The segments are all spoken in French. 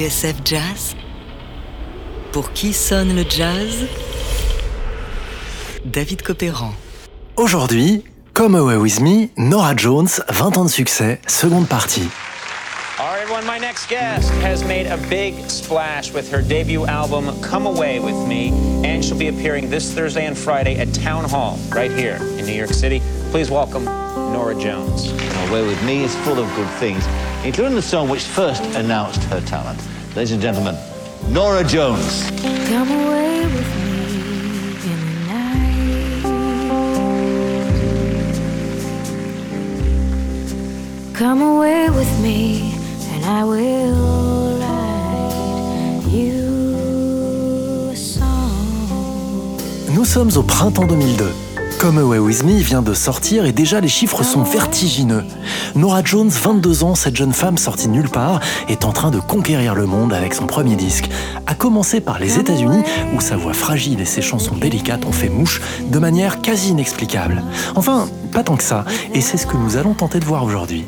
TSF Jazz Pour qui sonne le jazz? David Copéran. Aujourd'hui, Come Away With Me, Nora Jones, 20 ans de succès, seconde partie. All right, everyone, my next guest has made a big splash with her debut album, Come Away With Me, and she'll be appearing this Thursday and Friday at Town Hall, right here in New York City. Please welcome Nora Jones. Away With Me is full of good things, including the song which first announced her talent. Ladies and gentlemen, Nora Jones. Come away with me in the night. Come away with me, and I will write you a song. Nous sommes au printemps 2002. Come Away With Me vient de sortir et déjà les chiffres sont vertigineux. Nora Jones, 22 ans, cette jeune femme sortie nulle part, est en train de conquérir le monde avec son premier disque. À commencer par les États-Unis, où sa voix fragile et ses chansons délicates ont fait mouche de manière quasi inexplicable. Enfin, pas tant que ça, et c'est ce que nous allons tenter de voir aujourd'hui.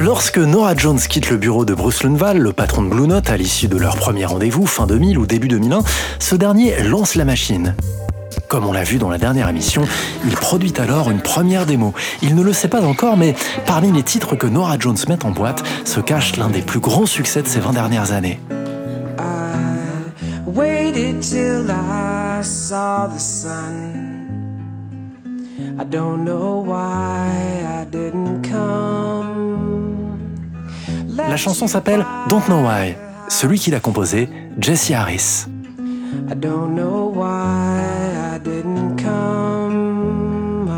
Lorsque Nora Jones quitte le bureau de Bruce Lundvall, le patron de Blue Note, à l'issue de leur premier rendez-vous fin 2000 ou début 2001, ce dernier lance la machine. Comme on l'a vu dans la dernière émission, il produit alors une première démo. Il ne le sait pas encore, mais parmi les titres que Nora Jones met en boîte se cache l'un des plus grands succès de ces 20 dernières années. I don't know why I didn't come. La chanson s'appelle Don't Know Why. Celui qui l'a composée, Jesse Harris. I don't know why I didn't come.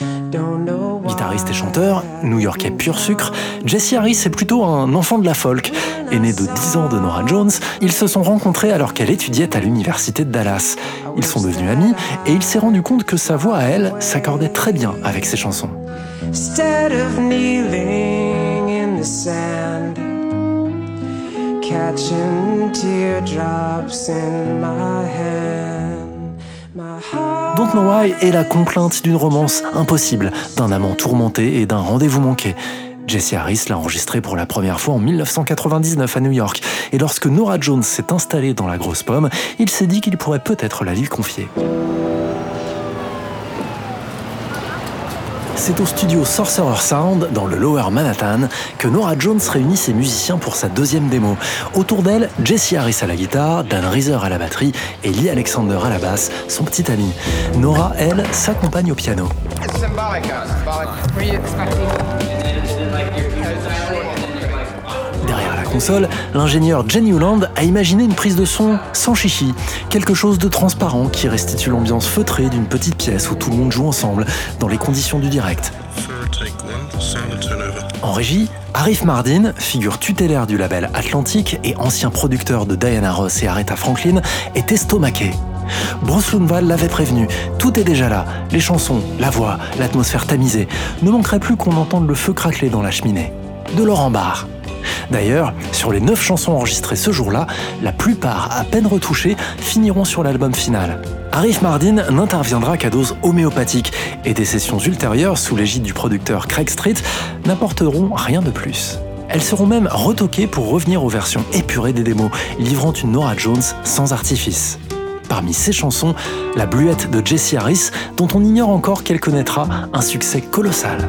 I don't know why. Guitariste et chanteur, new-yorkais pur sucre, Jesse Harris est plutôt un enfant de la folk. Aîné de 10 ans de Nora Jones, ils se sont rencontrés alors qu'elle étudiait à l'université de Dallas. Ils sont devenus amis et il s'est rendu compte que sa voix à elle s'accordait très bien avec ses chansons. Instead of kneeling in the Don't Know Why est la complainte d'une romance impossible, d'un amant tourmenté et d'un rendez-vous manqué. Jesse Harris l'a enregistré pour la première fois en 1999 à New York, et lorsque Nora Jones s'est installée dans la grosse pomme, il s'est dit qu'il pourrait peut-être la lui confier. C'est au studio Sorcerer Sound, dans le Lower Manhattan, que Nora Jones réunit ses musiciens pour sa deuxième démo. Autour d'elle, Jesse Harris à la guitare, Dan Reeser à la batterie et Lee Alexander à la basse, son petit ami. Nora, elle, s'accompagne au piano. L'ingénieur Jenny Newland a imaginé une prise de son sans chichi, quelque chose de transparent qui restitue l'ambiance feutrée d'une petite pièce où tout le monde joue ensemble, dans les conditions du direct. En régie, Arif Mardin, figure tutélaire du label Atlantic et ancien producteur de Diana Ross et Aretha Franklin, est estomaqué. Bruce Lundvall l'avait prévenu, tout est déjà là, les chansons, la voix, l'atmosphère tamisée. Ne manquerait plus qu'on entende le feu craqueler dans la cheminée. De Laurent Barre. D'ailleurs, sur les 9 chansons enregistrées ce jour-là, la plupart, à peine retouchées, finiront sur l'album final. Arif Mardin n'interviendra qu'à dose homéopathique et des sessions ultérieures sous l'égide du producteur Craig Street n'apporteront rien de plus. Elles seront même retoquées pour revenir aux versions épurées des démos, livrant une Nora Jones sans artifice. Parmi ces chansons, la bluette de Jesse Harris, dont on ignore encore qu'elle connaîtra un succès colossal.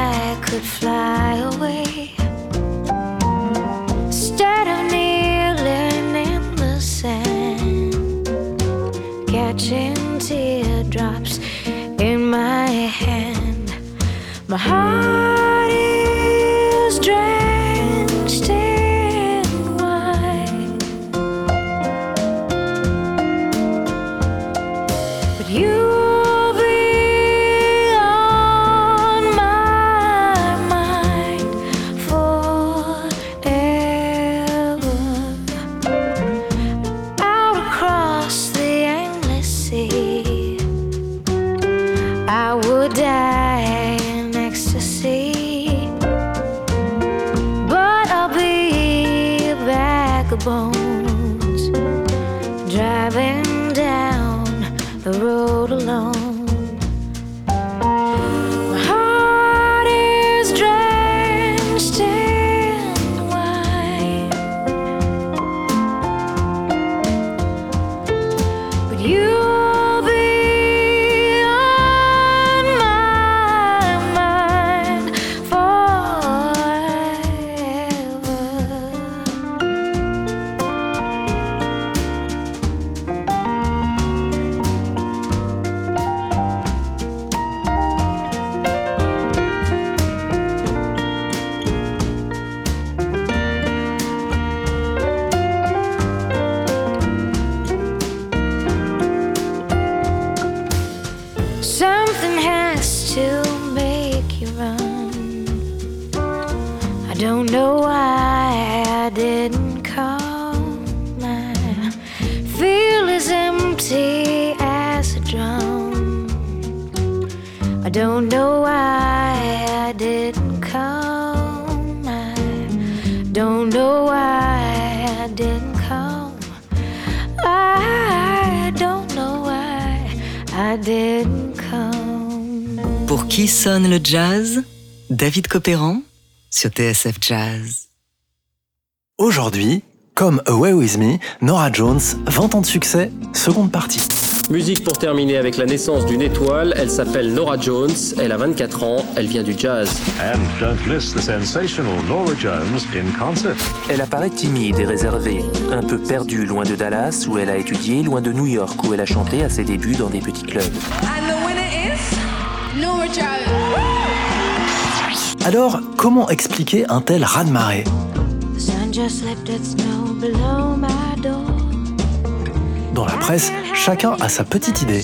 My heart is drenched in wine, but you'll be on my mind forever. Out across the endless sea, I would die. bone. Don't know why I didn't come. I feel as empty as a drum. I don't know why I didn't come. I don't know why I didn't come. I don't know why I didn't come. Pour qui sonne le jazz? David Copéran sur TSF Jazz. Aujourd'hui, comme Away With Me, Nora Jones, 20 ans de succès, seconde partie. Musique pour terminer avec la naissance d'une étoile. Elle s'appelle Nora Jones. Elle a 24 ans. Elle vient du jazz. And don't miss the sensational Nora Jones in concert. Elle apparaît timide et réservée, un peu perdue loin de Dallas où elle a étudié, loin de New York où elle a chanté à ses débuts dans des petits clubs. And the winner is Nora Jones. Alors, comment expliquer un tel raz-de-marée? Dans la presse, chacun a sa petite idée.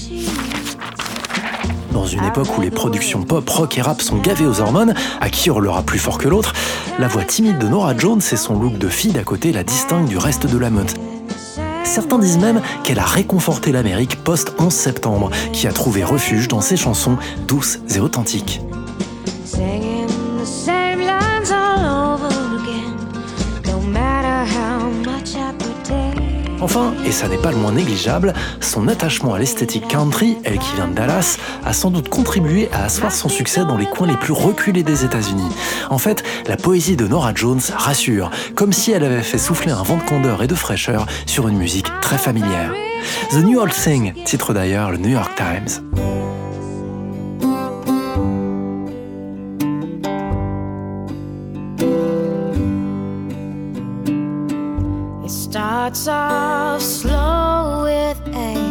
Dans une époque où les productions pop, rock et rap sont gavées aux hormones, à qui hurlera plus fort que l'autre, la voix timide de Nora Jones et son look de fille d'à côté la distinguent du reste de la meute. Certains disent même qu'elle a réconforté l'Amérique post-11 septembre, qui a trouvé refuge dans ses chansons douces et authentiques. Enfin, et ça n'est pas le moins négligeable, son attachement à l'esthétique country, elle qui vient de Dallas, a sans doute contribué à asseoir son succès dans les coins les plus reculés des États-Unis. En fait, la poésie de Nora Jones rassure, comme si elle avait fait souffler un vent de candeur et de fraîcheur sur une musique très familière. The New Old Thing titre d'ailleurs le New York Times. It starts off slow with a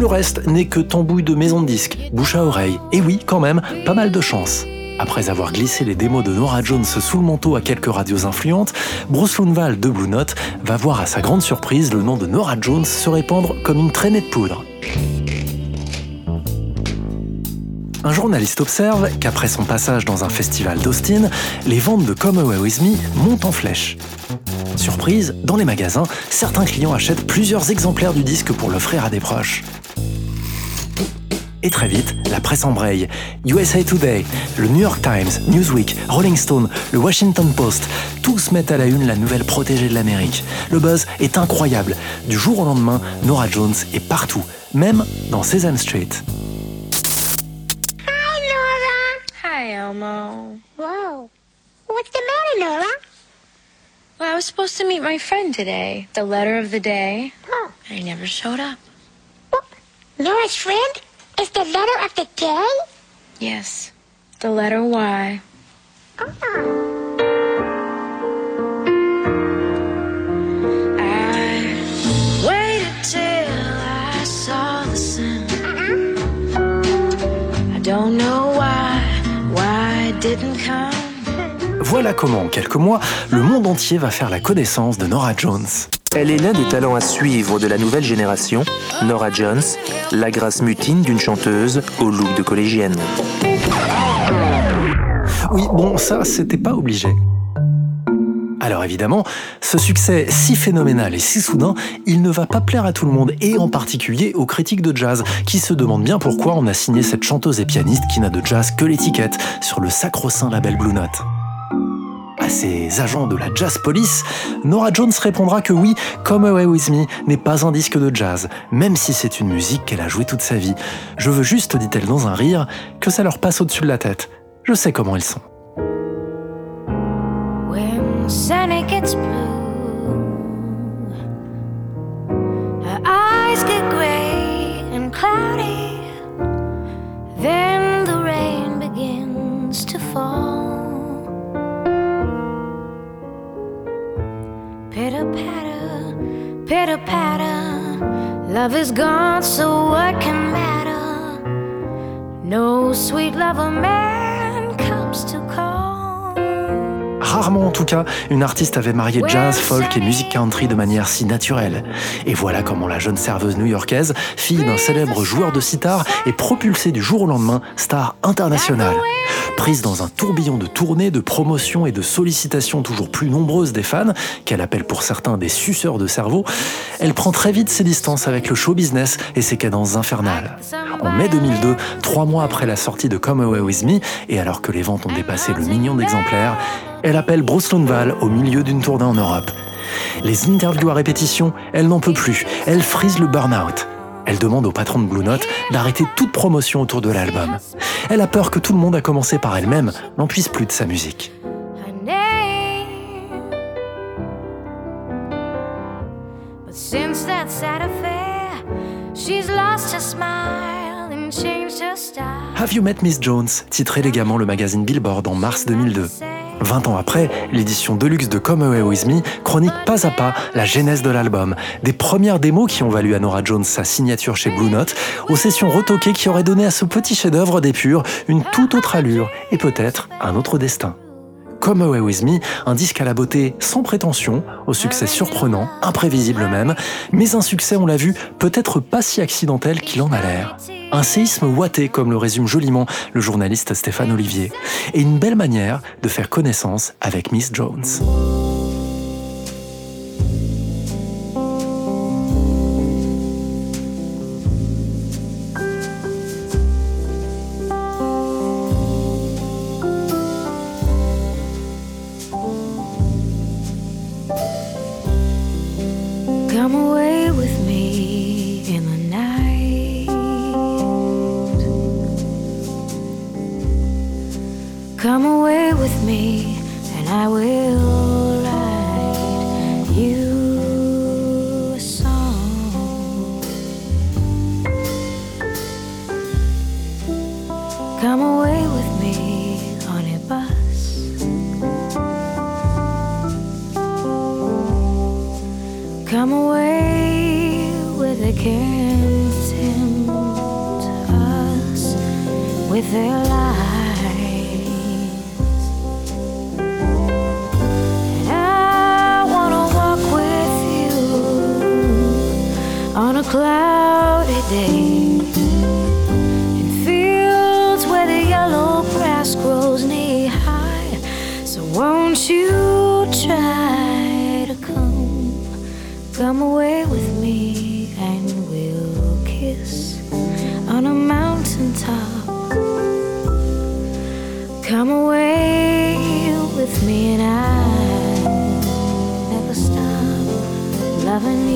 Le reste n'est que tambouille de maison de disques, bouche à oreille. Et oui, quand même, pas mal de chance. Après avoir glissé les démos de Nora Jones sous le manteau à quelques radios influentes, Bruce Lundvall de Blue Note va voir à sa grande surprise le nom de Nora Jones se répandre comme une traînée de poudre. Un journaliste observe qu'après son passage dans un festival d'Austin, les ventes de Come Away With Me montent en flèche. Surprise, dans les magasins, certains clients achètent plusieurs exemplaires du disque pour l'offrir à des proches. Et très vite, la presse embraye. USA Today, le New York Times, Newsweek, Rolling Stone, le Washington Post, tous mettent à la une la nouvelle protégée de l'Amérique. Le buzz est incroyable. Du jour au lendemain, Nora Jones est partout, même dans Sesame Street. Hi, Elmo. Whoa. What's the matter, Nora? Well, I was supposed to meet my friend today. The letter of the day. Oh. And he never showed up. Nora's friend? Is the letter of the day? Yes. The letter Y. I waited till I saw the sun. I don't know why, why it didn't come. Voilà comment, en quelques mois, le monde entier va faire la connaissance de Nora Jones. Elle est l'un des talents à suivre de la nouvelle génération, Nora Jones, la grâce mutine d'une chanteuse au look de collégienne. Oui, bon, ça, c'était pas obligé. Alors évidemment, ce succès si phénoménal et si soudain, il ne va pas plaire à tout le monde, et en particulier aux critiques de jazz, qui se demandent bien pourquoi on a signé cette chanteuse et pianiste qui n'a de jazz que l'étiquette sur le sacro-saint label Blue Note. Ces agents de la Jazz Police, Nora Jones répondra que oui, Come Away With Me n'est pas un disque de jazz, même si c'est une musique qu'elle a jouée toute sa vie. Je veux juste, dit-elle dans un rire, que ça leur passe au-dessus de la tête. Je sais comment ils sont. Patter, pitter patter. Love is gone, so what can matter? No sweet lover man comes to call. Rarement en tout cas, une artiste avait marié jazz, folk et musique country de manière si naturelle. Et voilà comment la jeune serveuse new-yorkaise, fille d'un célèbre joueur de sitar, est propulsée du jour au lendemain star internationale. Prise dans un tourbillon de tournées, de promotions et de sollicitations toujours plus nombreuses des fans, qu'elle appelle pour certains des suceurs de cerveau, elle prend très vite ses distances avec le show business et ses cadences infernales. En mai 2002, trois mois après la sortie de Come Away With Me, et alors que les ventes ont dépassé le million d'exemplaires, elle appelle Bruce Lundvall au milieu d'une tournée en Europe. Les interviews à répétition, elle n'en peut plus, elle frise le burn-out. Elle demande au patron de Blue Note d'arrêter toute promotion autour de l'album. Elle a peur que tout le monde, à commencer par elle-même, n'en puisse plus de sa musique. Have You Met Miss Jones titre élégamment le magazine Billboard en mars 2002. 20 ans après, l'édition deluxe de Come Away With Me chronique pas à pas la genèse de l'album, des premières démos qui ont valu à Nora Jones sa signature chez Blue Note, aux sessions retoquées qui auraient donné à ce petit chef-d'œuvre d'épure une toute autre allure et peut-être un autre destin. Come Away With Me, un disque à la beauté sans prétention, au succès surprenant, imprévisible même, mais un succès, on l'a vu, peut-être pas si accidentel qu'il en a l'air. Un séisme ouaté, comme le résume joliment le journaliste Stéphane Olivier, et une belle manière de faire connaissance avec Miss Jones. Will cloudy day in fields where the yellow grass grows knee high. So won't you try to come? Come away with me and we'll kiss on a mountain top. Come away with me and I'll never stop loving you.